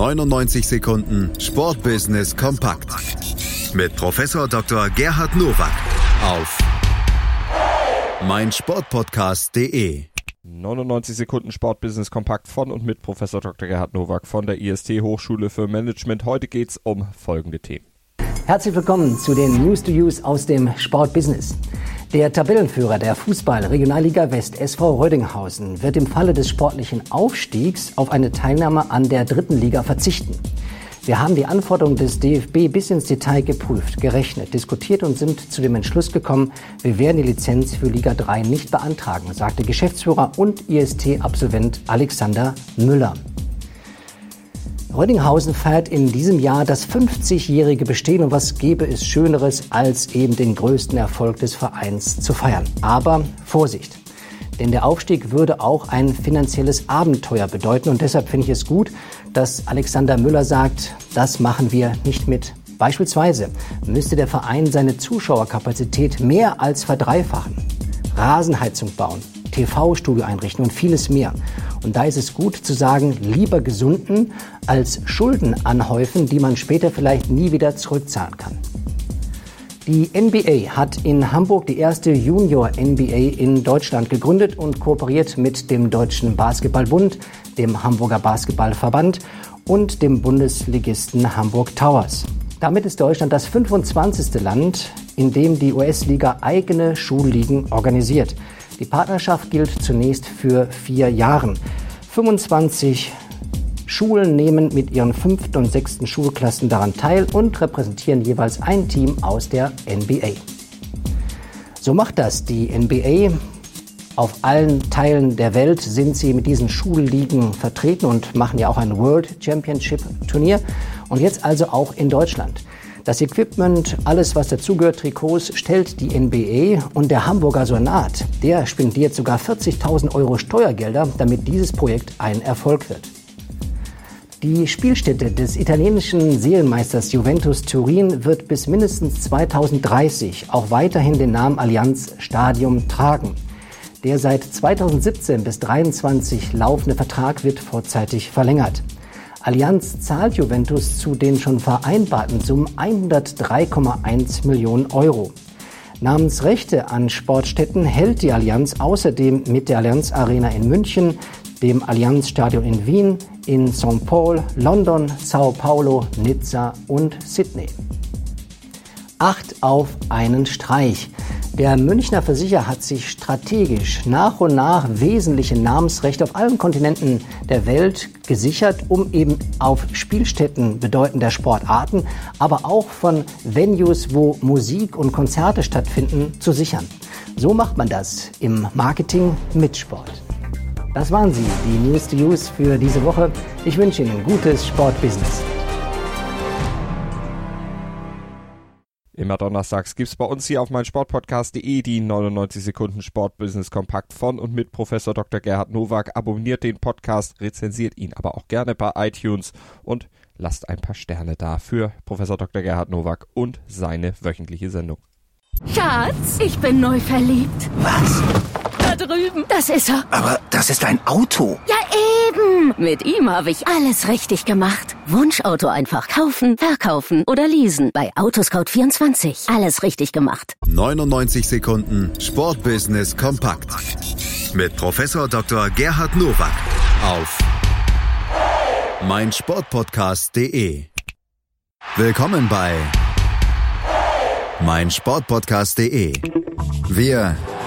99 Sekunden Sportbusiness kompakt mit Professor Dr. Gerhard Nowak auf meinsportpodcast.de. 99 Sekunden Sportbusiness kompakt von und mit Professor Dr. Gerhard Nowak von der IST Hochschule für Management. Heute geht es um folgende Themen. Herzlich willkommen zu den News to Use aus dem Sportbusiness. Der Tabellenführer der Fußball-Regionalliga West SV Rödinghausen wird im Falle des sportlichen Aufstiegs auf eine Teilnahme an der dritten Liga verzichten. Wir haben die Anforderungen des DFB bis ins Detail geprüft, gerechnet, diskutiert und sind zu dem Entschluss gekommen, wir werden die Lizenz für Liga 3 nicht beantragen, sagte Geschäftsführer und IST-Absolvent Alexander Müller. Rödinghausen feiert in diesem Jahr das 50-jährige Bestehen und was gäbe es Schöneres, als eben den größten Erfolg des Vereins zu feiern. Aber Vorsicht! Denn der Aufstieg würde auch ein finanzielles Abenteuer bedeuten und deshalb finde ich es gut, dass Alexander Müller sagt, das machen wir nicht mit. Beispielsweise müsste der Verein seine Zuschauerkapazität mehr als verdreifachen, Rasenheizung bauen, TV-Studio einrichten und vieles mehr. Und da ist es gut zu sagen, lieber gesunden als Schulden anhäufen, die man später vielleicht nie wieder zurückzahlen kann. Die NBA hat in Hamburg die erste Junior-NBA in Deutschland gegründet und kooperiert mit dem Deutschen Basketballbund, dem Hamburger Basketballverband und dem Bundesligisten Hamburg Towers. Damit ist Deutschland das 25. Land, in dem die US-Liga eigene Schulligen organisiert. Die Partnerschaft gilt zunächst für vier Jahre. 25 Schulen nehmen mit ihren fünften und sechsten Schulklassen daran teil und repräsentieren jeweils ein Team aus der NBA. So macht das die NBA. Auf allen Teilen der Welt sind sie mit diesen Schulligen vertreten und machen ja auch ein World Championship Turnier. Und jetzt also auch in Deutschland. Das Equipment, alles was dazugehört, Trikots, stellt die NBA und der Hamburger Sonat, der spendiert sogar 40.000 Euro Steuergelder, damit dieses Projekt ein Erfolg wird. Die Spielstätte des italienischen Seelenmeisters Juventus Turin wird bis mindestens 2030 auch weiterhin den Namen Allianz Stadium tragen. Der seit 2017 bis 2023 laufende Vertrag wird vorzeitig verlängert. Allianz zahlt Juventus zu den schon vereinbarten Summen 103,1 Millionen Euro. Namensrechte an Sportstätten hält die Allianz außerdem mit der Allianz Arena in München, dem Allianz Stadion in Wien, in St. Paul, London, Sao Paulo, Nizza und Sydney. Acht auf einen Streich. Der Münchner Versicherer hat sich strategisch nach und nach wesentliche Namensrechte auf allen Kontinenten der Welt gesichert, um eben auf Spielstätten bedeutender Sportarten, aber auch von Venues, wo Musik und Konzerte stattfinden, zu sichern. So macht man das im Marketing mit Sport. Das waren sie, die News to Use für diese Woche. Ich wünsche Ihnen gutes Sportbusiness. Immer donnerstags gibt es bei uns hier auf meinsportpodcast.de die 99 Sekunden Sportbusiness kompakt von und mit Professor Dr. Gerhard Nowak. Abonniert den Podcast, rezensiert ihn aber auch gerne bei iTunes und lasst ein paar Sterne da für Professor Dr. Gerhard Nowak und seine wöchentliche Sendung. Schatz, ich bin neu verliebt. Was? Drüben. Das ist er. Aber das ist ein Auto. Ja, eben. Mit ihm habe ich alles richtig gemacht. Wunschauto einfach kaufen, verkaufen oder leasen. Bei Autoscout24. Alles richtig gemacht. 99 Sekunden Sportbusiness kompakt. Mit Professor Dr. Gerhard Nowak auf meinsportpodcast.de. Willkommen bei meinsportpodcast.de. Wir